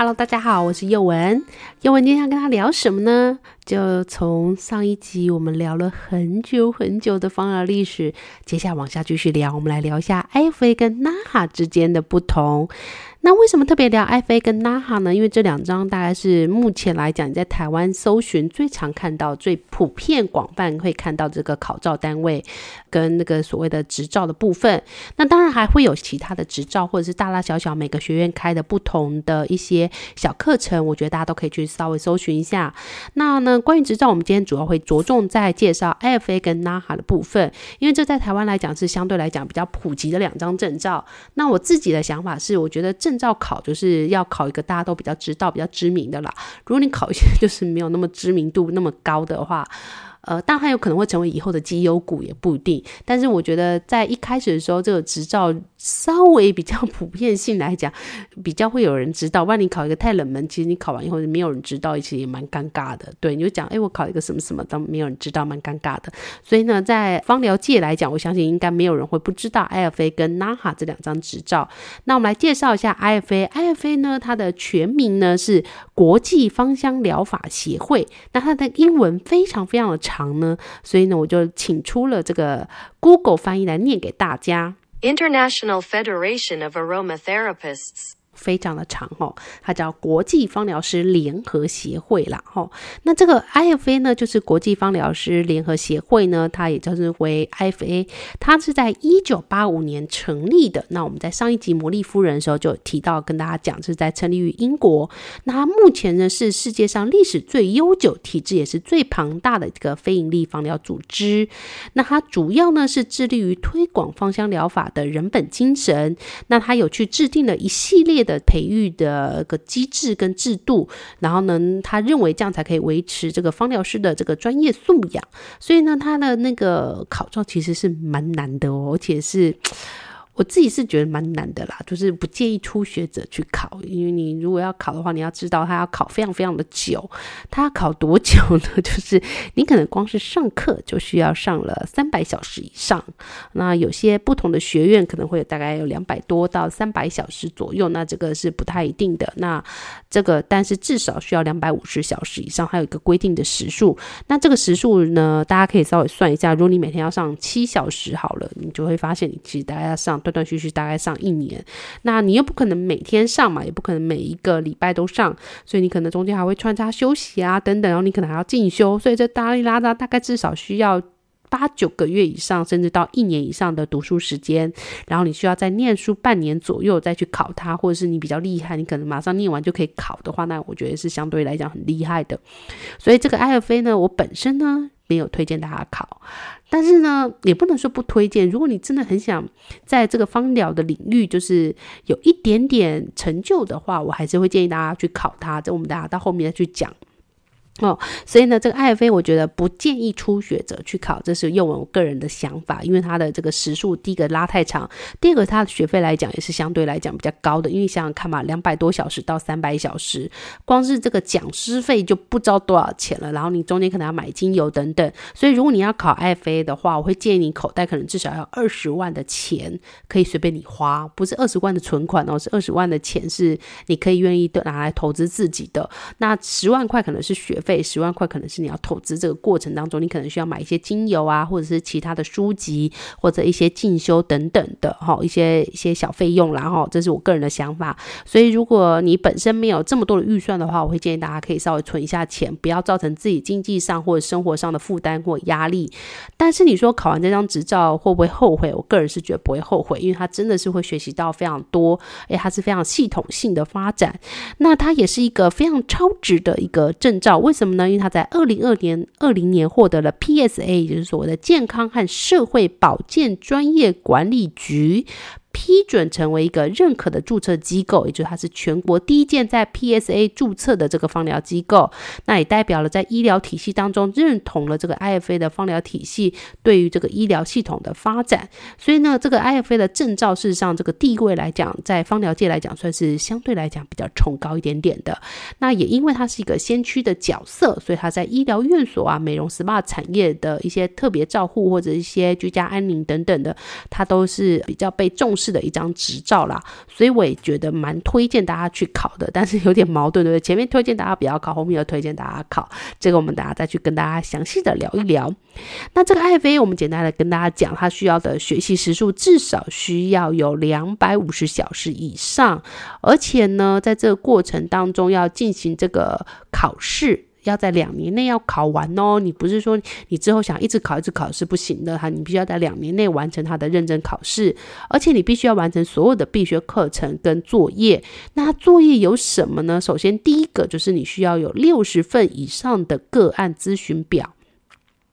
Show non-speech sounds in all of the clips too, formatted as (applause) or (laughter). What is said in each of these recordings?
Hello，大家好，我是右文。右文今天要跟他聊什么呢？就从上一集我们聊了很久很久的芳疗历史，接下来往下继续聊，我们来聊一下艾菲跟娜哈之间的不同。那为什么特别聊 IFA 跟 NAHA 呢？因为这两张大概是目前来讲，你在台湾搜寻最常看到、最普遍、广泛会看到这个考照单位跟那个所谓的执照的部分。那当然还会有其他的执照，或者是大大小小每个学院开的不同的一些小课程，我觉得大家都可以去稍微搜寻一下。那呢，关于执照，我们今天主要会着重在介绍 FA 跟 NAHA 的部分，因为这在台湾来讲是相对来讲比较普及的两张证照。那我自己的想法是，我觉得这证照考就是要考一个大家都比较知道、比较知名的啦。如果你考一些 (laughs) 就是没有那么知名度那么高的话，呃，当然有可能会成为以后的绩优股也不一定。但是我觉得在一开始的时候，这个执照稍微比较 (laughs) 普遍性来讲，比较会有人知道。万一你考一个太冷门，其实你考完以后没有人知道，其实也蛮尴尬的。对，你就讲，哎，我考一个什么什么当没有人知道，蛮尴尬的。所以呢，在芳疗界来讲，我相信应该没有人会不知道 IFA 跟 NAHA 这两张执照。那我们来介绍一下 IFA。IFA 呢，它的全名呢是国际芳香疗法协会。那它的英文非常非常的长长呢，所以呢，我就请出了这个 Google 翻译来念给大家：International Federation of Aromatherapists。 非常的长哦，它叫国际芳疗师联合协会啦吼。那这个 IFA 呢，就是国际芳疗师联合协会呢，它也就是为 IFA，它是在一九八五年成立的。那我们在上一集魔力夫人的时候就提到，跟大家讲是在成立于英国。那它目前呢是世界上历史最悠久、体制也是最庞大的一个非营利芳疗组织。那它主要呢是致力于推广芳香疗法的人本精神。那它有去制定了一系列的。的培育的个机制跟制度，然后呢，他认为这样才可以维持这个方疗师的这个专业素养，所以呢，他的那个考照其实是蛮难的哦，而且是。我自己是觉得蛮难的啦，就是不建议初学者去考，因为你如果要考的话，你要知道他要考非常非常的久，他要考多久呢？(laughs) 就是你可能光是上课就需要上了三百小时以上，那有些不同的学院可能会有大概有两百多到三百小时左右，那这个是不太一定的。那这个但是至少需要两百五十小时以上，还有一个规定的时数。那这个时数呢，大家可以稍微算一下，如果你每天要上七小时好了，你就会发现你其实大概要上。断断续续大概上一年，那你又不可能每天上嘛，也不可能每一个礼拜都上，所以你可能中间还会穿插休息啊等等，然后你可能还要进修，所以这大哩拉大概至少需要八九个月以上，甚至到一年以上的读书时间，然后你需要再念书半年左右再去考它，或者是你比较厉害，你可能马上念完就可以考的话，那我觉得是相对来讲很厉害的。所以这个 IFA 呢，我本身呢。没有推荐大家考，但是呢，也不能说不推荐。如果你真的很想在这个芳疗的领域，就是有一点点成就的话，我还是会建议大家去考它。这我们大家到后面再去讲。哦，所以呢，这个 IFA 我觉得不建议初学者去考，这是用我个人的想法，因为它的这个时数，第一个拉太长，第二个它的学费来讲也是相对来讲比较高的，因为想想看嘛，两百多小时到三百小时，光是这个讲师费就不知道多少钱了，然后你中间可能要买精油等等，所以如果你要考 IFA 的话，我会建议你口袋可能至少要二十万的钱可以随便你花，不是二十万的存款哦，是二十万的钱是你可以愿意拿来投资自己的，那十万块可能是学费。费十万块可能是你要投资这个过程当中，你可能需要买一些精油啊，或者是其他的书籍，或者一些进修等等的哈，一些一些小费用啦哈，这是我个人的想法。所以如果你本身没有这么多的预算的话，我会建议大家可以稍微存一下钱，不要造成自己经济上或者生活上的负担或压力。但是你说考完这张执照会不会后悔？我个人是觉得不会后悔，因为它真的是会学习到非常多，诶，它是非常系统性的发展。那它也是一个非常超值的一个证照。为什么呢？因为他在二零二年二零年获得了 PSA，也就是所谓的健康和社会保健专业管理局批准成为一个认可的注册机构，也就是它是全国第一件在 PSA 注册的这个放疗机构，那也代表了在医疗体系当中认同了这个 IFA 的放疗体系对于这个医疗系统的发展。所以呢，这个 IFA 的证照事实上这个地位来讲，在放疗界来讲算是相对来讲比较崇高一点点的。那也因为它是一个先驱的角色，所以它在医疗院所啊、美容 SPA 产业的一些特别照护或者一些居家安宁等等的，它都是比较被重视是的一张执照啦，所以我也觉得蛮推荐大家去考的，但是有点矛盾，对不对？前面推荐大家不要考，后面又推荐大家考，这个我们等下再去跟大家详细的聊一聊。那这个 IFA 我们简单的跟大家讲，它需要的学习时数至少需要有两百五十小时以上，而且呢，在这个过程当中要进行这个考试。要在两年内要考完哦，你不是说你之后想一直考一直考是不行的哈，你必须要在两年内完成他的认证考试，而且你必须要完成所有的必学课程跟作业。那作业有什么呢？首先第一个就是你需要有六十份以上的个案咨询表。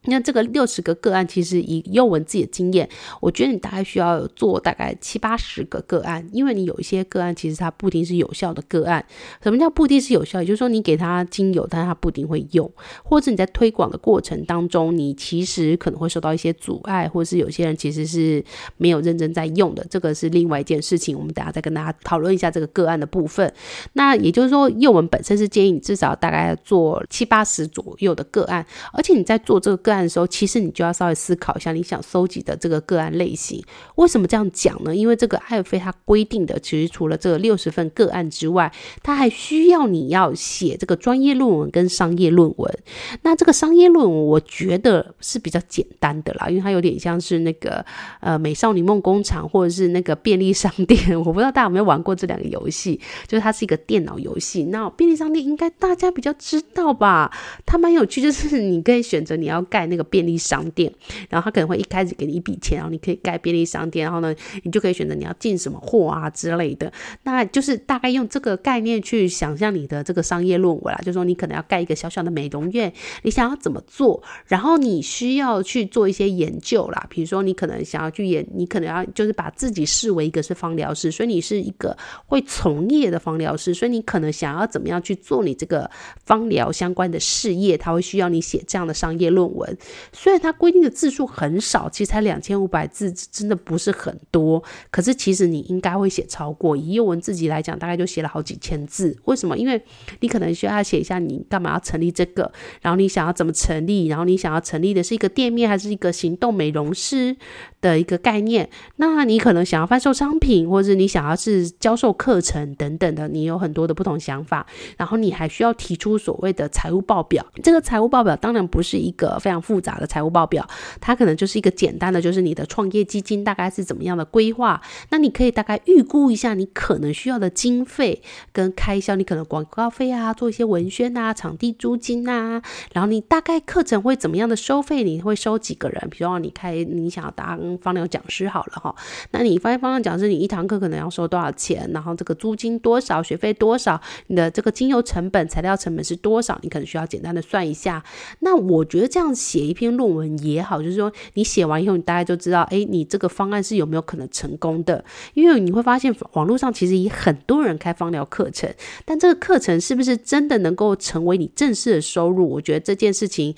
那这个六十个个案，其实以幼文自己的经验，我觉得你大概需要做大概七八十个个案，因为你有一些个案其实它不一定是有效的个案。什么叫不一定是有效？也就是说你给他精油，但他不一定会用，或者你在推广的过程当中，你其实可能会受到一些阻碍，或者是有些人其实是没有认真在用的，这个是另外一件事情。我们等下再跟大家讨论一下这个个案的部分。那也就是说，幼文本身是建议你至少大概做七八十左右的个案，而且你在做这个个案的时候，其实你就要稍微思考一下，你想搜集的这个个案类型。为什么这样讲呢？因为这个 IFA 它规定的，其实除了这个六十份个案之外，它还需要你要写这个专业论文跟商业论文。那这个商业论文，我觉得是比较简单的啦，因为它有点像是那个呃美少女梦工厂或者是那个便利商店。我不知道大家有没有玩过这两个游戏，就是它是一个电脑游戏。那便利商店应该大家比较知道吧？它蛮有趣，就是你可以选择你要干那个。便利商店，然后他可能会一开始给你一笔钱，然后你可以盖便利商店，然后呢，你就可以选择你要进什么货啊之类的。那就是大概用这个概念去想象你的这个商业论文啦，就是说你可能要盖一个小小的美容院，你想要怎么做？然后你需要去做一些研究啦，比如说你可能想要去研，你可能要就是把自己视为一个是芳疗师，所以你是一个会从业的芳疗师，所以你可能想要怎么样去做你这个芳疗相关的事业，它会需要你写这样的商业论文。虽然它规定的字数很少，其实才两千五百字，真的不是很多。可是其实你应该会写超过。以宥雯自己来讲，大概就写了好几千字。为什么？因为你可能需要写一下你干嘛要成立这个，然后你想要怎么成立，然后你想要成立的是一个店面还是一个行动美容师的一个概念。那你可能想要贩售商品，或者你想要是教授课程等等的，你有很多的不同想法。然后你还需要提出所谓的财务报表。这个财务报表当然不是一个非常复杂。的财务报表，它可能就是一个简单的，就是你的创业基金大概是怎么样的规划。那你可以大概预估一下你可能需要的经费跟开销，你可能广告费啊，做一些文宣啊，场地租金啊，然后你大概课程会怎么样的收费？你会收几个人？比如说你开，你想要当方疗讲师好了哈，那你发现芳疗讲师，你一堂课可能要收多少钱？然后这个租金多少？学费多少？你的这个精油成本、材料成本是多少？你可能需要简单的算一下。那我觉得这样写一篇。论文也好，就是说你写完以后，你大概就知道，哎，你这个方案是有没有可能成功的？因为你会发现，网络上其实也很多人开芳疗课程，但这个课程是不是真的能够成为你正式的收入？我觉得这件事情。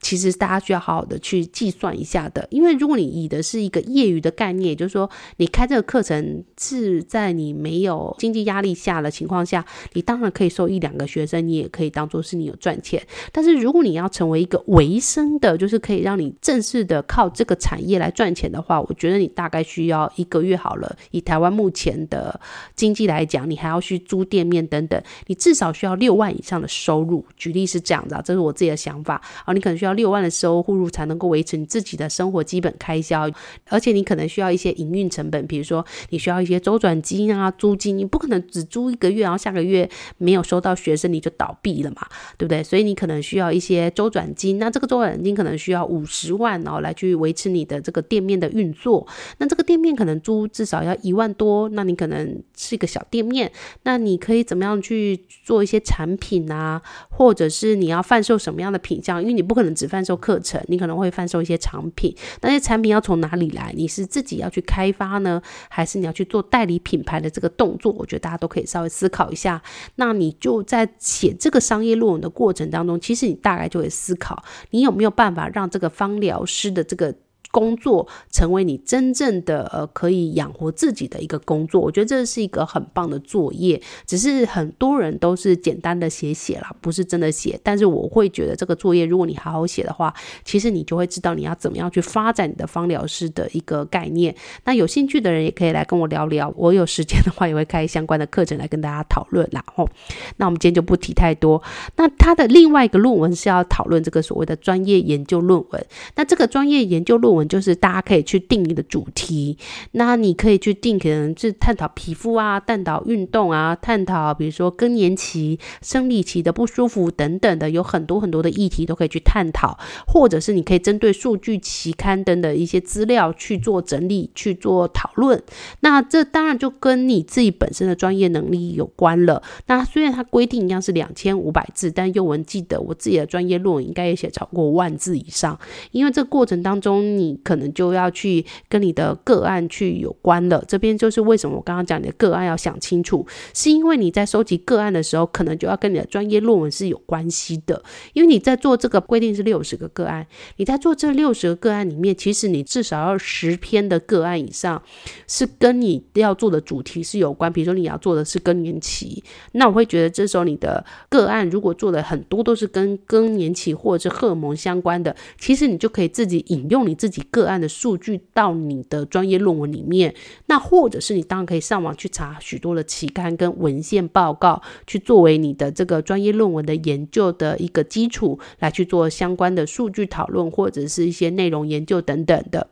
其实大家需要好好的去计算一下的，因为如果你以的是一个业余的概念，就是说你开这个课程是在你没有经济压力下的情况下，你当然可以收一两个学生，你也可以当做是你有赚钱。但是如果你要成为一个维生的，就是可以让你正式的靠这个产业来赚钱的话，我觉得你大概需要一个月好了。以台湾目前的经济来讲，你还要去租店面等等，你至少需要六万以上的收入。举例是这样子啊，这是我自己的想法啊，你可能需要。要六万的收入才能够维持你自己的生活基本开销，而且你可能需要一些营运成本，比如说你需要一些周转金啊、租金，你不可能只租一个月，然后下个月没有收到学生你就倒闭了嘛，对不对？所以你可能需要一些周转金，那这个周转金可能需要五十万，然后来去维持你的这个店面的运作。那这个店面可能租至少要一万多，那你可能是一个小店面，那你可以怎么样去做一些产品啊，或者是你要贩售什么样的品项？因为你不可能。只贩售课程，你可能会贩售一些产品，那些产品要从哪里来？你是自己要去开发呢，还是你要去做代理品牌的这个动作？我觉得大家都可以稍微思考一下。那你就在写这个商业论文的过程当中，其实你大概就会思考，你有没有办法让这个芳疗师的这个。工作成为你真正的呃可以养活自己的一个工作，我觉得这是一个很棒的作业。只是很多人都是简单的写写啦，不是真的写。但是我会觉得这个作业，如果你好好写的话，其实你就会知道你要怎么样去发展你的芳疗师的一个概念。那有兴趣的人也可以来跟我聊聊，我有时间的话也会开相关的课程来跟大家讨论啦。吼，那我们今天就不提太多。那他的另外一个论文是要讨论这个所谓的专业研究论文。那这个专业研究论文。就是大家可以去定义的主题，那你可以去定，可能是探讨皮肤啊，探讨运动啊，探讨比如说更年期、生理期的不舒服等等的，有很多很多的议题都可以去探讨，或者是你可以针对数据期刊等的一些资料去做整理、去做讨论。那这当然就跟你自己本身的专业能力有关了。那虽然它规定一样是两千五百字，但宥雯记得我自己的专业论文应该也写超过万字以上，因为这过程当中你。你可能就要去跟你的个案去有关了。这边就是为什么我刚刚讲你的个案要想清楚，是因为你在收集个案的时候，可能就要跟你的专业论文是有关系的。因为你在做这个规定是六十个个案，你在做这六十个个案里面，其实你至少要十篇的个案以上是跟你要做的主题是有关。比如说你要做的是更年期，那我会觉得这时候你的个案如果做的很多都是跟更年期或者是荷尔蒙相关的，其实你就可以自己引用你自己个案的数据到你的专业论文里面，那或者是你当然可以上网去查许多的期刊跟文献报告，去作为你的这个专业论文的研究的一个基础，来去做相关的数据讨论或者是一些内容研究等等的。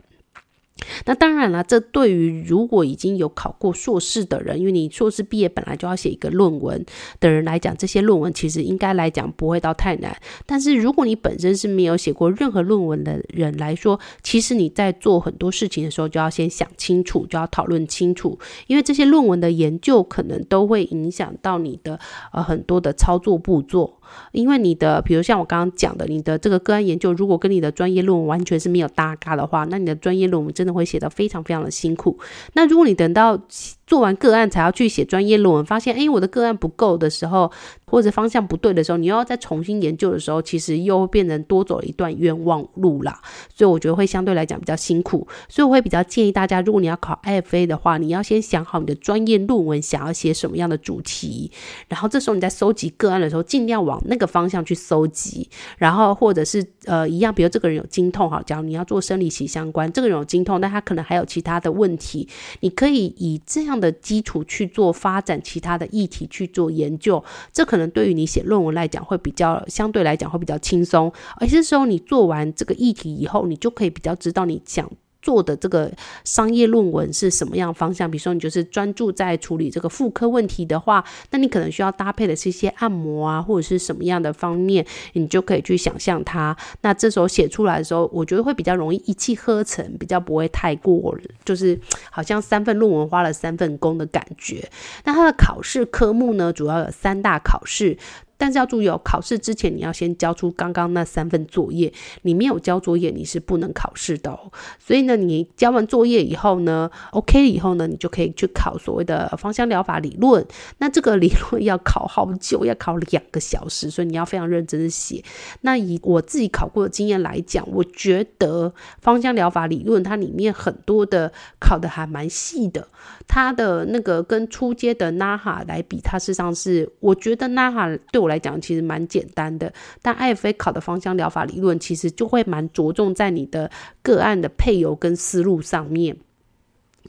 那当然了，这对于如果已经有考过硕士的人，因为你硕士毕业本来就要写一个论文的人来讲，这些论文其实应该来讲不会到太难。但是如果你本身是没有写过任何论文的人来说，其实你在做很多事情的时候就要先想清楚，就要讨论清楚，因为这些论文的研究可能都会影响到你的呃很多的操作步骤。因为你的，比如像我刚刚讲的，你的这个个案研究，如果跟你的专业论文完全是没有搭嘎的话，那你的专业论文真的会写得非常非常的辛苦。那如果你等到做完个案才要去写专业论文，发现哎，我的个案不够的时候，或者方向不对的时候，你又要再重新研究的时候，其实又变成多走了一段冤枉路啦。所以我觉得会相对来讲比较辛苦。所以我会比较建议大家，如果你要考 IFA 的话，你要先想好你的专业论文想要写什么样的主题，然后这时候你在收集个案的时候，尽量往那个方向去搜集。然后或者是呃一样，比如这个人有经痛，好，假如你要做生理期相关，这个人有经痛，但他可能还有其他的问题，你可以以这样的基础去做发展其他的议题去做研究，这可可能对于你写论文来讲会比较相对来讲会比较轻松，而是时候你做完这个议题以后，你就可以比较知道你想。做的这个商业论文是什么样方向？比如说，你就是专注在处理这个妇科问题的话，那你可能需要搭配的是一些按摩啊，或者是什么样的方面，你就可以去想象它。那这时候写出来的时候，我觉得会比较容易一气呵成，比较不会太过，就是好像三份论文花了三份工的感觉。那它的考试科目呢，主要有三大考试。但是要注意哦，考试之前你要先交出刚刚那三份作业，你没有交作业你是不能考试的哦。所以呢，你交完作业以后呢，OK 以后呢，你就可以去考所谓的芳香疗法理论。那这个理论要考好久，要考两个小时，所以你要非常认真的写。那以我自己考过的经验来讲，我觉得芳香疗法理论它里面很多的考的还蛮细的，它的那个跟初阶的 NAHA 来比，它事实上是我觉得 NAHA 对我。来讲其实蛮简单的，但 IFA 考的芳香疗法理论其实就会蛮着重在你的个案的配油跟思路上面。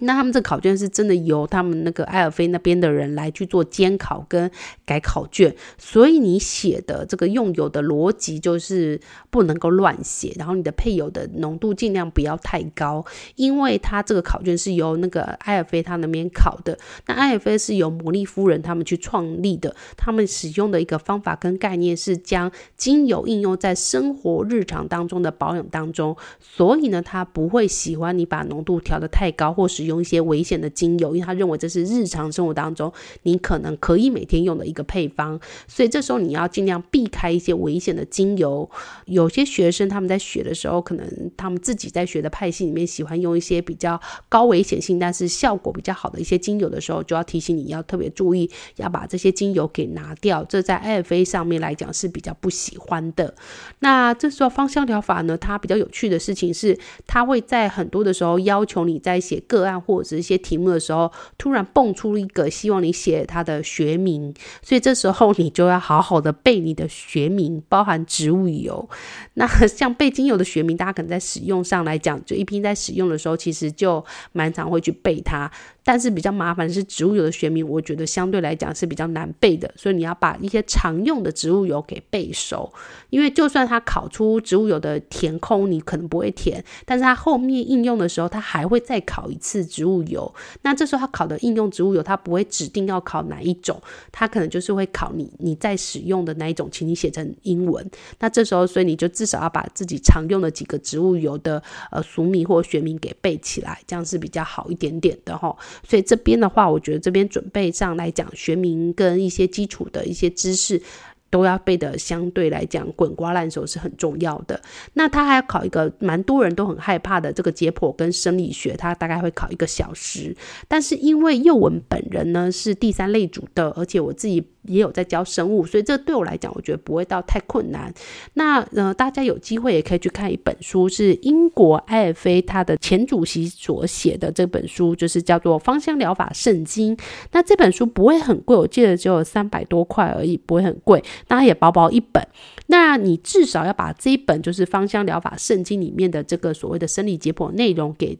那他们这考卷是真的由他们那个埃尔菲那边的人来去做监考跟改考卷，所以你写的这个用油的逻辑就是不能够乱写，然后你的配油的浓度尽量不要太高，因为他这个考卷是由那个埃尔菲他那边考的，那埃尔菲是由魔力夫人他们去创立的，他们使用的一个方法跟概念是将精油应用在生活日常当中的保养当中，所以呢，他不会喜欢你把浓度调得太高或是用一些危险的精油，因为他认为这是日常生活当中你可能可以每天用的一个配方，所以这时候你要尽量避开一些危险的精油。有些学生他们在学的时候，可能他们自己在学的派系里面喜欢用一些比较高危险性，但是效果比较好的一些精油的时候，就要提醒你要特别注意，要把这些精油给拿掉。这在 IFA 上面来讲是比较不喜欢的。那这时候芳香疗法呢，它比较有趣的事情是，它会在很多的时候要求你在写个案或者是一些题目的时候，突然蹦出一个希望你写它的学名，所以这时候你就要好好的背你的学名，包含植物油。那 (laughs) 像背精油的学名，大家可能在使用上来讲，就一瓶在使用的时候，其实就蛮常会去背它。但是比较麻烦的是植物油的学名，我觉得相对来讲是比较难背的，所以你要把一些常用的植物油给背熟。因为就算它考出植物油的填空，你可能不会填，但是它后面应用的时候，它还会再考一次植物油。那这时候它考的应用植物油，它不会指定要考哪一种，它可能就是会考你你在使用的哪一种，请你写成英文。那这时候，所以你就至少要把自己常用的几个植物油的呃俗名或学名给背起来，这样是比较好一点点的齁。所以这边的话，我觉得这边准备上来讲，学名跟一些基础的一些知识。都要背的相对来讲滚瓜烂熟是很重要的。那他还要考一个蛮多人都很害怕的这个解剖跟生理学，他大概会考一个小时。但是因为幼文本人呢是第三类组的，而且我自己也有在教生物，所以这对我来讲，我觉得不会到太困难。那呃，大家有机会也可以去看一本书，是英国艾尔菲他的前主席所写的这本书，就是叫做《芳香疗法圣经》。那这本书不会很贵，我记得只有三百多块而已，不会很贵。那它也薄薄一本，那你至少要把这一本就是《芳香疗法圣经》里面的这个所谓的生理解剖内容给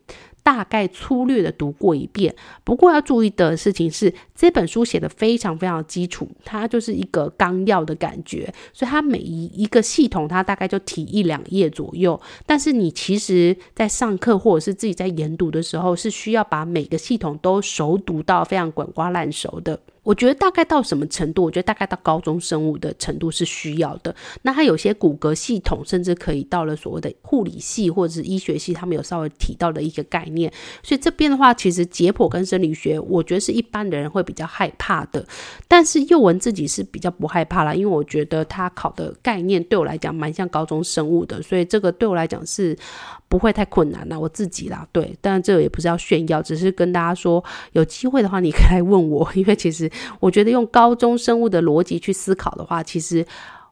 大概粗略的读过一遍。不过要注意的事情是，这本书写的非常非常基础，它就是一个纲要的感觉，所以它每一一个系统，它大概就提一两页左右。但是你其实在上课或者是自己在研读的时候，是需要把每个系统都熟读到非常滚瓜烂熟的。我觉得大概到什么程度？我觉得大概到高中生物的程度是需要的。那它有些骨骼系统，甚至可以到了所谓的护理系或者是医学系，他们有稍微提到的一个概念。所以这边的话，其实解剖跟生理学，我觉得是一般的人会比较害怕的。但是幼文自己是比较不害怕啦，因为我觉得他考的概念对我来讲蛮像高中生物的，所以这个对我来讲是。不会太困难了，我自己啦，对，但这个也不是要炫耀，只是跟大家说，有机会的话，你可以来问我，因为其实我觉得用高中生物的逻辑去思考的话，其实。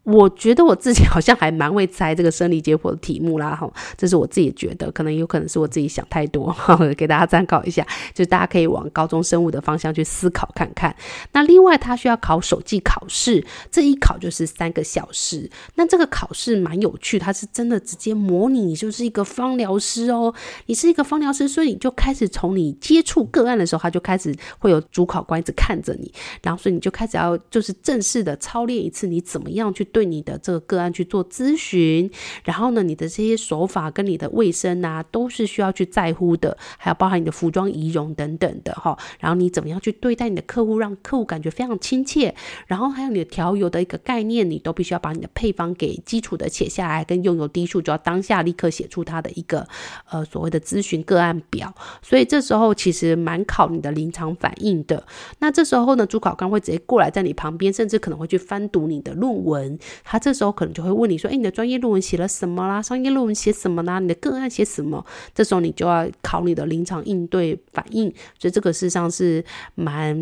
我觉得我自己好像还蛮会猜这个生理解剖的题目啦，哈，这是我自己觉得，可能有可能是我自己想太多，哈，给大家参考一下，就是大家可以往高中生物的方向去思考看看。那另外，他需要考手记考试，这一考就是三个小时。那这个考试蛮有趣，它是真的直接模拟你就是一个芳疗师哦，你是一个芳疗师，所以你就开始从你接触个案的时候，他就开始会有主考官一直看着你，然后所以你就开始要就是正式的操练一次，你怎么样去。对你的这个个案去做咨询，然后呢，你的这些手法跟你的卫生啊，都是需要去在乎的，还有包含你的服装仪容等等的哈。然后你怎么样去对待你的客户，让客户感觉非常亲切，然后还有你的调油的一个概念，你都必须要把你的配方给基础的写下来，跟用油滴数就要当下立刻写出它的一个呃所谓的咨询个案表。所以这时候其实蛮考你的临场反应的。那这时候呢，主考官会直接过来在你旁边，甚至可能会去翻读你的论文。他这时候可能就会问你说：“哎，你的专业论文写了什么啦？商业论文写什么啦？你的个案写什么？”这时候你就要考你的临场应对反应，所以这个事实上是蛮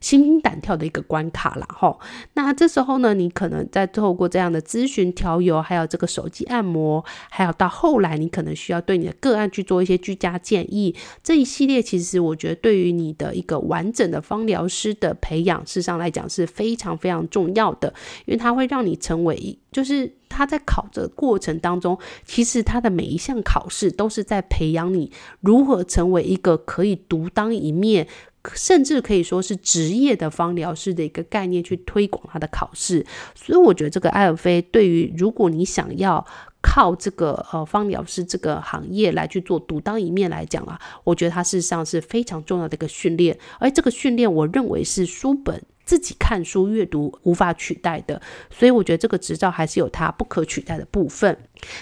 心惊胆跳的一个关卡啦。吼，那这时候呢，你可能在透过这样的咨询、调油，还有这个手机按摩，还有到后来你可能需要对你的个案去做一些居家建议，这一系列其实我觉得对于你的一个完整的芳疗师的培养，事实上来讲是非常非常重要的，因为它会让你。成为，就是他在考的过程当中，其实他的每一项考试都是在培养你如何成为一个可以独当一面，甚至可以说是职业的芳疗师的一个概念，去推广他的考试。所以我觉得这个艾尔菲对于如果你想要靠这个呃芳疗师这个行业来去做独当一面来讲啊，我觉得它事实上是非常重要的一个训练，而这个训练我认为是书本。自己看书阅读无法取代的。所以我觉得这个执照还是有它不可取代的部分。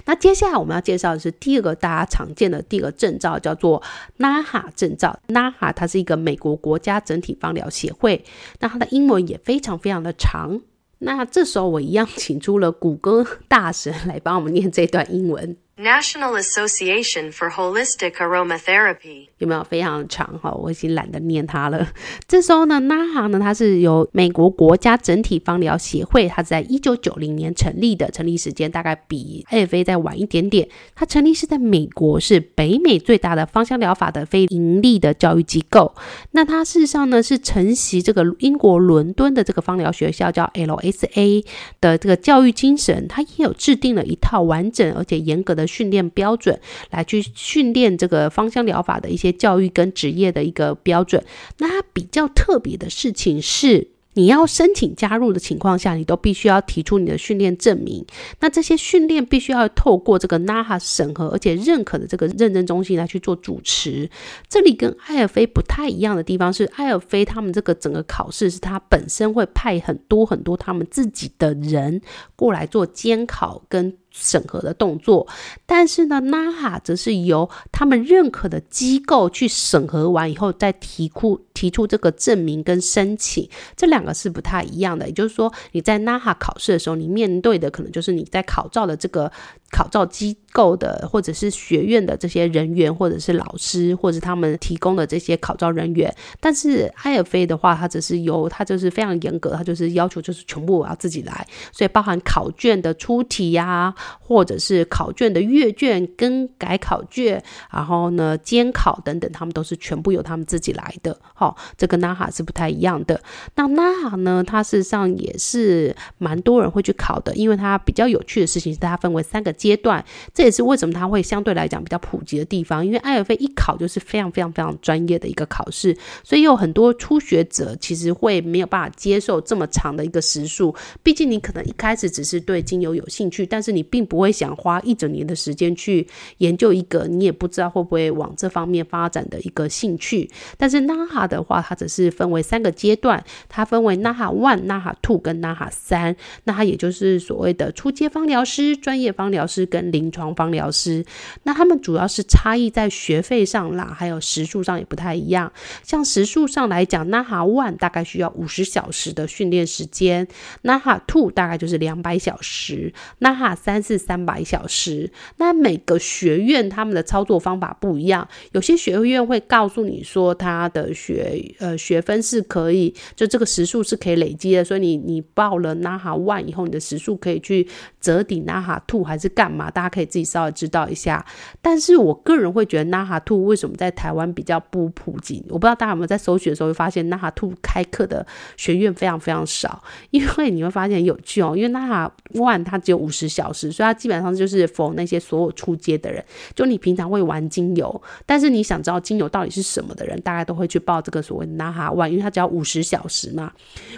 那接下来我们要介绍的是第二个大家常见的第二个证照，叫做 NAHA 证照。NAHA 它是一个美国国家整体芳疗协会，那它的英文也非常非常的长。那这时候我一样请出了谷歌大神来帮我们念这段英文。National Association for Holistic Aromatherapy 有没有非常长哈？我已经懒得念它了。(laughs) 这时候呢，NAHA 呢，它是由美国国家整体芳疗协会，它是在一九九零年成立的，成立时间大概比 IFA 再晚一点点。它成立是在美国，是北美最大的芳香疗法的非盈利的教育机构。那它事实上呢，是承袭这个英国伦敦的这个芳疗学校叫 LSA 的这个教育精神，它也有制定了一套完整而且严格的。训练标准来去训练这个芳香疗法的一些教育跟职业的一个标准。那它比较特别的事情是，你要申请加入的情况下，你都必须要提出你的训练证明。那这些训练必须要透过这个 NAHA 审核而且认可的这个认证中心来去做主持。这里跟艾尔菲不太一样的地方是，艾尔菲他们这个整个考试是他本身会派很多很多他们自己的人过来做监考跟。审核的动作，但是呢，NAHA 则是由他们认可的机构去审核完以后，再提出提出这个证明跟申请，这两个是不太一样的。也就是说，你在 NAHA 考试的时候，你面对的可能就是你在考照的这个。考照机构的或者是学院的这些人员，或者是老师，或者是他们提供的这些考照人员，但是埃尔菲的话，它只是由它就是非常严格，它就是要求就是全部我要自己来，所以包含考卷的出题呀、或者是考卷的阅卷、更改考卷，然后呢监考等等，他们都是全部由他们自己来的。好、哦，这跟 NAHA 是不太一样的。那 NAHA 呢，它事实上也是蛮多人会去考的，因为它比较有趣的事情是它分为三个。阶段，这也是为什么它会相对来讲比较普及的地方。因为艾尔菲一考就是非常非常非常专业的一个考试，所以有很多初学者其实会没有办法接受这么长的一个时数。毕竟你可能一开始只是对精油有兴趣，但是你并不会想花一整年的时间去研究一个你也不知道会不会往这方面发展的一个兴趣。但是 NAHA 的话，它只是分为三个阶段，它分为 NAHA One、NAHA Two 跟 NAHA 三。那它也就是所谓的初阶芳疗师、专业芳疗师。跟临床芳疗师，那他们主要是差异在学费上啦，还有时数上也不太一样。像时数上来讲，NAHA One 大概需要五十小时的训练时间，NAHA Two 大概就是两百小时，NAHA 三是三百小时。那每个学院他们的操作方法不一样，有些学院会告诉你说，他的学呃学分是可以，就这个时数是可以累积的，所以你你报了 NAHA One 以后，你的时数可以去折抵 NAHA Two 还是干？嘛？大家可以自己稍微知道一下。但是我个人会觉得 NAHA Two 为什么在台湾比较不普及？我不知道大家有没有在搜寻的时候会发现 NAHA Two 开课的学院非常非常少。因为你会发现很有趣哦，因为 NAHA One 它只有五十小时，所以它基本上就是 for 那些所有出街的人。就你平常会玩精油，但是你想知道精油到底是什么的人，大概都会去报这个所谓 NAHA One，因为它只要五十小时嘛，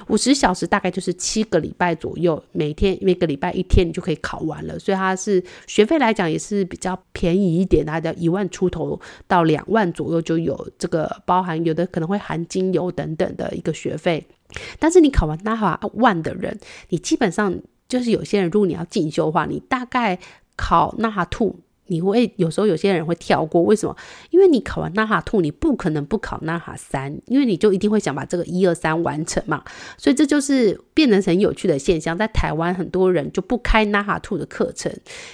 五十小时大概就是七个礼拜左右，每天每个礼拜一天你就可以考完了，所以它。是学费来讲也是比较便宜一点，大概一万出头到两万左右就有这个包含，有的可能会含精油等等的一个学费。但是你考完那法万的人，你基本上就是有些人，如果你要进修的话，你大概考 NAHA Two。你会有时候有些人会跳过，为什么？因为你考完 NAHA Two，你不可能不考 NAHA 三，因为你就一定会想把这个一二三完成嘛。所以这就是变成很有趣的现象，在台湾很多人就不开 NAHA Two 的课程，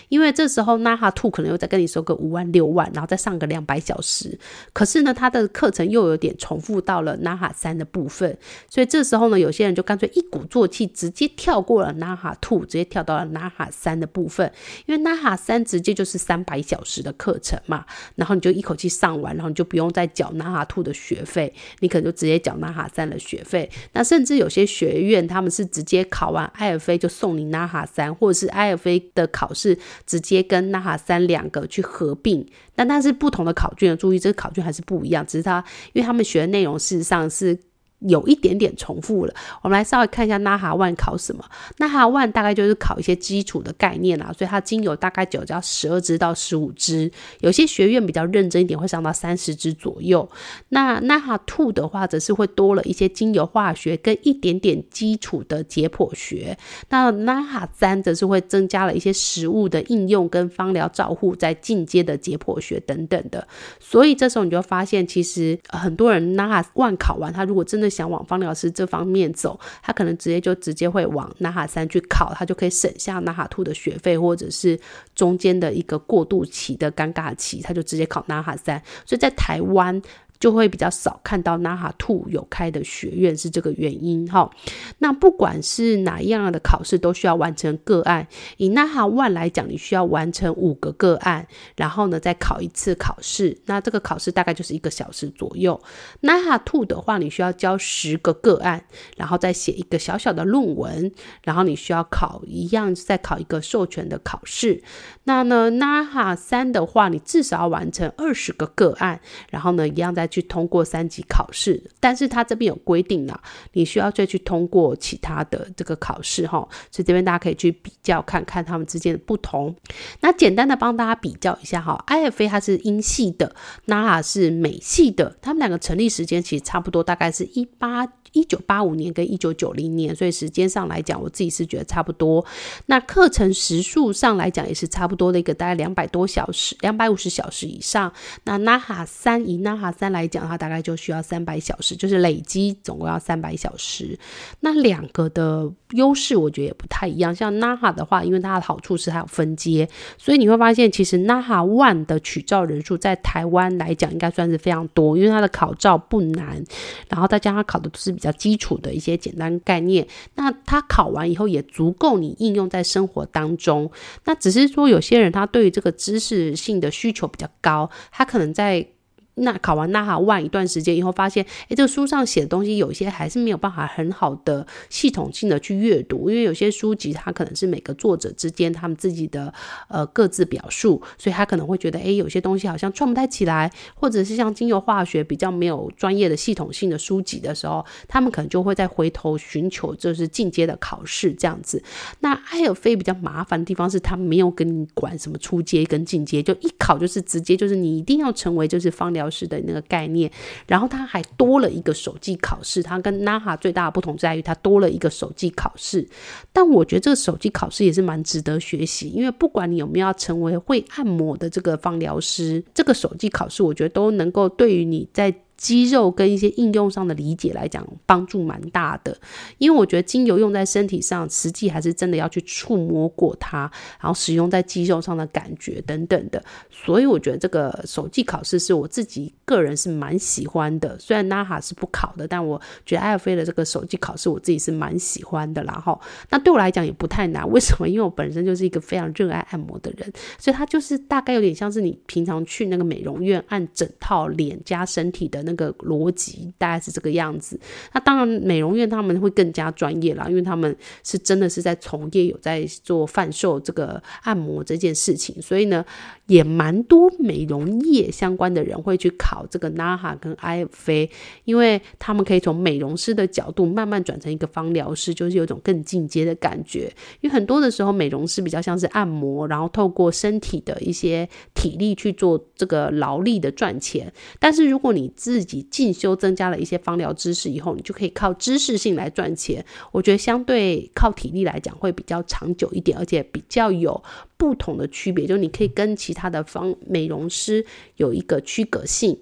因为这时候 NAHA Two 可能又再跟你收个五万六万，然后再上个两百小时。可是呢，他的课程又有点重复到了 NAHA 三的部分，所以这时候呢，有些人就干脆一鼓作气，直接跳过了 NAHA Two，直接跳到了 NAHA 三的部分，因为 NAHA 三直接就是三。百小时的课程嘛，然后你就一口气上完，然后你就不用再缴 NAHA Two 的学费，你可能就直接缴纳哈三的学费。那甚至有些学院他们是直接考完埃尔菲就送你 NAHA 三，或者是埃尔菲的考试直接跟 NAHA 三两个去合并。但但是不同的考卷，注意这个考卷还是不一样，只是它因为他们学的内容事实上是。有一点点重复了。我们来稍微看一下 NAHA One 考什么？NAHA One 大概就是考一些基础的概念啦，所以它精油大概就只要十二支到十五支，有些学院比较认真一点，会上到三十支左右。那 NAHA Two 的话，则是会多了一些精油化学跟一点点基础的解剖学。那 NAHA 三则是会增加了一些实物的应用跟芳疗照护，在进阶的解剖学等等的。所以这时候你就发现，其实很多人 NAHA One 考完，他如果真的想往方疗师这方面走，他可能直接就直接会往 NAHA 三去考，他就可以省下纳哈兔的学费，或者是中间的一个过渡期的尴尬期，他就直接考 NAHA 三。所以在台湾。就会比较少看到 NAHA Two 有开的学院，是这个原因哈。那不管是哪一样的考试，都需要完成个案。以 NAHA One 来讲，你需要完成五个个案，然后呢再考一次考试。那这个考试大概就是一个小时左右。NAHA Two 的话，你需要交十个个案，然后再写一个小小的论文，然后你需要考一样再考一个授权的考试。那呢 NAHA 三的话，你至少要完成二十个个案，然后呢一样在。去通过三级考试，但是他这边有规定呢，你需要再去通过其他的这个考试哈，所以这边大家可以去比较看看他们之间的不同。那简单的帮大家比较一下哈，IFA 它是英系的，NARA 是美系的，他们两个成立时间其实差不多，大概是一八。一九八五年跟一九九零年，所以时间上来讲，我自己是觉得差不多。那课程时数上来讲，也是差不多的一个，大概两百多小时，两百五十小时以上。那 NAHA 三以 NAHA 三来讲，它大概就需要三百小时，就是累积总共要三百小时。那两个的优势，我觉得也不太一样。像 NAHA 的话，因为它的好处是它有分阶，所以你会发现，其实 NAHA One 的取照人数在台湾来讲，应该算是非常多，因为它的考照不难，然后再加上考的都是比较基础的一些简单概念，那他考完以后也足够你应用在生活当中。那只是说有些人他对于这个知识性的需求比较高，他可能在。那考完 NAHA One 一段时间以后，发现，诶，这个书上写的东西有些还是没有办法很好的系统性的去阅读，因为有些书籍它可能是每个作者之间他们自己的呃各自表述，所以他可能会觉得，诶，有些东西好像串不太起来，或者是像精油化学比较没有专业的系统性的书籍的时候，他们可能就会再回头寻求就是进阶的考试这样子。那艾尔菲比较麻烦的地方是，他没有跟你管什么初阶跟进阶，就一考就是直接就是你一定要成为就是芳疗。考试的那个概念，然后它还多了一个手机考试。它跟 NAHA 最大的不同在于，它多了一个手机考试。但我觉得这个手机考试也是蛮值得学习，因为不管你有没有要成为会按摩的这个放疗师，这个手机考试我觉得都能够对于你在。肌肉跟一些应用上的理解来讲，帮助蛮大的。因为我觉得精油用在身体上，实际还是真的要去触摸过它，然后使用在肌肉上的感觉等等的。所以我觉得这个手技考试是我自己个人是蛮喜欢的。虽然 NAA 是不考的，但我觉得艾尔菲的这个手技考试我自己是蛮喜欢的。然后，那对我来讲也不太难。为什么？因为我本身就是一个非常热爱按摩的人，所以它就是大概有点像是你平常去那个美容院按整套脸加身体的那个逻辑大概是这个样子。那当然，美容院他们会更加专业啦，因为他们是真的是在从业，有在做贩售这个按摩这件事情，所以呢，也蛮多美容业相关的人会去考这个 NAHA 跟 IFA，因为他们可以从美容师的角度慢慢转成一个芳疗师，就是有种更进阶的感觉。因为很多的时候，美容师比较像是按摩，然后透过身体的一些体力去做这个劳力的赚钱，但是如果你自自己进修增加了一些芳疗知识以后，你就可以靠知识性来赚钱。我觉得相对靠体力来讲会比较长久一点，而且比较有不同的区别，就你可以跟其他的方美容师有一个区隔性。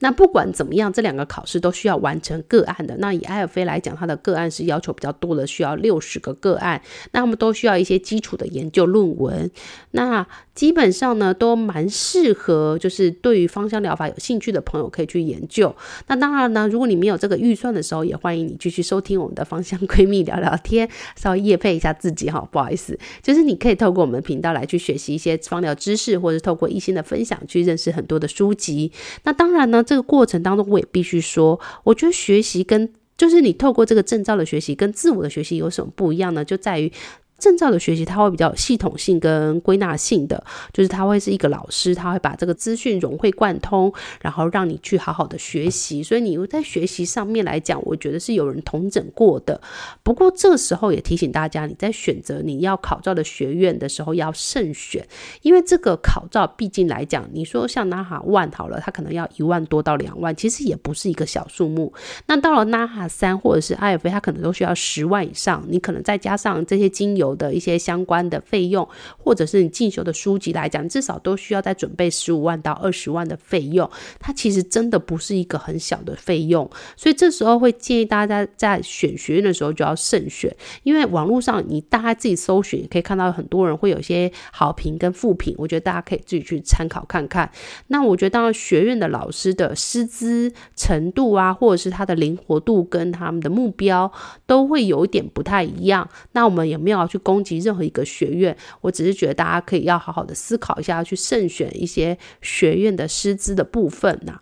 那不管怎么样，这两个考试都需要完成个案的。那以艾尔菲来讲，它的个案是要求比较多的，需要六十个个案。那他们都需要一些基础的研究论文。那基本上呢，都蛮适合，就是对于芳香疗法有兴趣的朋友可以去研究。那当然呢，如果你没有这个预算的时候，也欢迎你继续收听我们的芳香闺蜜聊聊天，稍微夜配一下自己哈，不好意思，就是你可以透过我们的频道来去学习一些芳疗知识，或者透过一心的分享去认识很多的书籍。那当然那，这个过程当中我也必须说，我觉得学习跟就是你透过这个证照的学习跟自我的学习有什么不一样呢？就在于。证照的学习，它会比较系统性跟归纳性的，就是他会是一个老师，他会把这个资讯融会贯通，然后让你去好好的学习。所以你在学习上面来讲，我觉得是有人统整过的。不过这时候也提醒大家，你在选择你要考照的学院的时候要慎选，因为这个考照毕竟来讲，你说像 NAHA One 好了，它可能要一万多到两万，其实也不是一个小数目。那到了 NAHA 三或者是 IFA，它可能都需要十万以上，你可能再加上这些精油的一些相关的费用，或者是你进修的书籍来讲，至少都需要再准备十五万到二十万的费用。它其实真的不是一个很小的费用，所以这时候会建议大家在选学院的时候就要慎选，因为网络上你大家自己搜寻也可以看到很多人会有一些好评跟负评，我觉得大家可以自己去参考看看。那我觉得当然学院的老师的师资程度啊，或者是他的灵活度跟他们的目标都会有一点不太一样。那我们也没有去攻击任何一个学院，我只是觉得大家可以要好好的思考一下，要去慎选一些学院的师资的部分呐。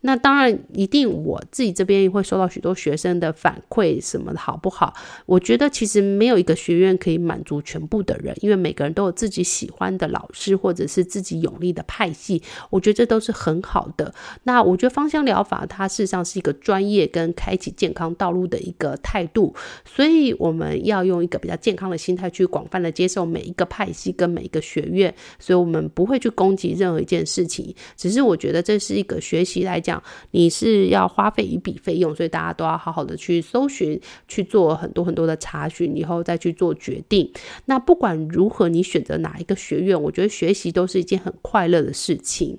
那当然，一定我自己这边也会收到许多学生的反馈，什么的好不好？我觉得其实没有一个学院可以满足全部的人，因为每个人都有自己喜欢的老师，或者是自己有利的派系。我觉得这都是很好的。那我觉得芳香疗法它事实上是一个专业跟开启健康道路的一个态度，所以我们要用一个比较健康的心态去广泛的接受每一个派系跟每一个学院。所以我们不会去攻击任何一件事情，只是我觉得这是一个学习来讲，你是要花费一笔费用，所以大家都要好好的去搜寻，去做很多很多的查询，以后再去做决定。那不管如何，你选择哪一个学院，我觉得学习都是一件很快乐的事情。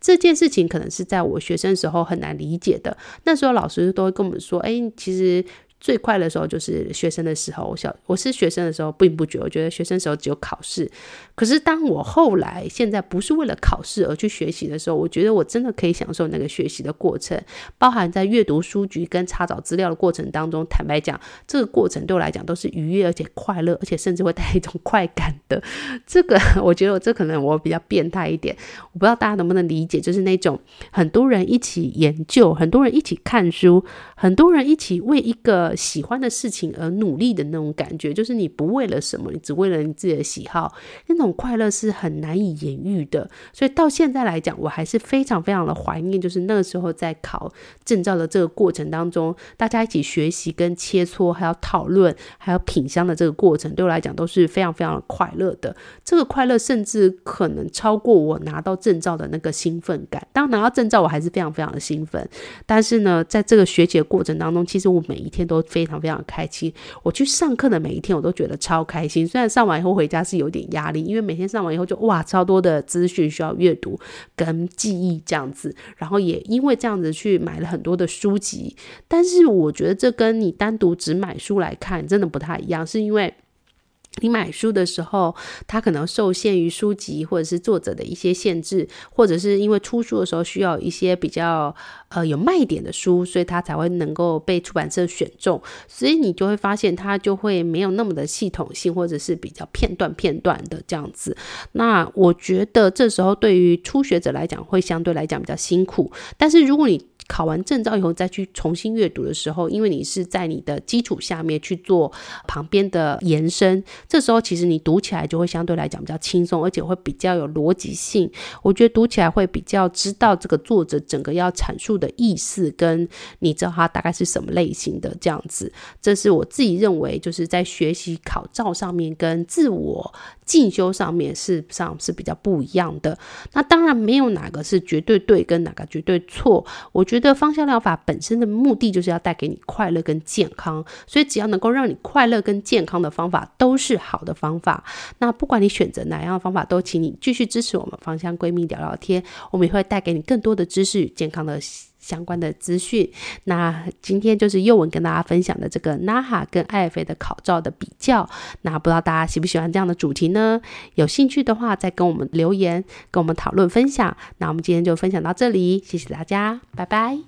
这件事情可能是在我学生时候很难理解的，那时候老师都会跟我们说：“哎，其实。”最快的时候就是学生的时候，我小我是学生的时候并不觉，我觉得学生时候只有考试。可是当我后来现在不是为了考试而去学习的时候，我觉得我真的可以享受那个学习的过程，包含在阅读书籍跟查找资料的过程当中。坦白讲，这个过程对我来讲都是愉悦而且快乐，而且甚至会带一种快感的。(laughs) 这个我觉得我这可能我比较变态一点，我不知道大家能不能理解，就是那种很多人一起研究，很多人一起看书，很多人一起为一个。喜欢的事情而努力的那种感觉，就是你不为了什么，你只为了你自己的喜好，那种快乐是很难以言喻的。所以到现在来讲，我还是非常非常的怀念，就是那个时候在考证照的这个过程当中，大家一起学习、跟切磋，还有讨论，还有品香的这个过程，对我来讲都是非常非常的快乐的。这个快乐甚至可能超过我拿到证照的那个兴奋感。当拿到证照，我还是非常非常的兴奋。但是呢，在这个学习的过程当中，其实我每一天都都非常非常开心，我去上课的每一天，我都觉得超开心。虽然上完以后回家是有点压力，因为每天上完以后就哇，超多的资讯需要阅读跟记忆这样子。然后也因为这样子去买了很多的书籍，但是我觉得这跟你单独只买书来看真的不太一样，是因为。你买书的时候，它可能受限于书籍或者是作者的一些限制，或者是因为出书的时候需要一些比较呃有卖点的书，所以它才会能够被出版社选中。所以你就会发现它就会没有那么的系统性，或者是比较片段片段的这样子。那我觉得这时候对于初学者来讲会相对来讲比较辛苦，但是如果你考完证照以后再去重新阅读的时候，因为你是在你的基础下面去做旁边的延伸，这时候其实你读起来就会相对来讲比较轻松，而且会比较有逻辑性。我觉得读起来会比较知道这个作者整个要阐述的意思，跟你知道他大概是什么类型的这样子。这是我自己认为就是在学习考照上面跟自我进修上面事实上是比较不一样的。那当然没有哪个是绝对对跟哪个绝对错，我觉。觉得芳香疗法本身的目的就是要带给你快乐跟健康，所以只要能够让你快乐跟健康的方法都是好的方法。那不管你选择哪样的方法，都请你继续支持我们芳香闺蜜聊聊天，我们也会带给你更多的知识与健康的相关的资讯。那今天就是又文跟大家分享的这个 NAHA 跟 IFA 的口罩的比较。那不知道大家喜不喜欢这样的主题呢？有兴趣的话，再跟我们留言，跟我们讨论分享。那我们今天就分享到这里，谢谢大家，拜拜。